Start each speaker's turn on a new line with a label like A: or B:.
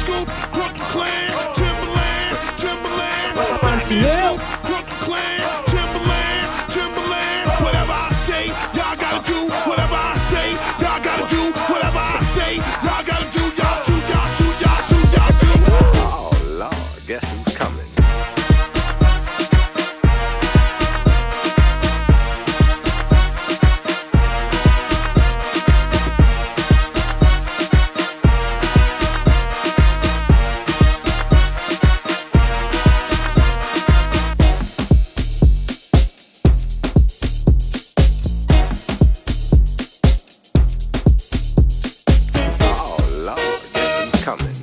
A: Scoop, Brooklyn Clan, Timberland, Timberland.
B: Nell.
A: Brooklyn Clan,
C: coming?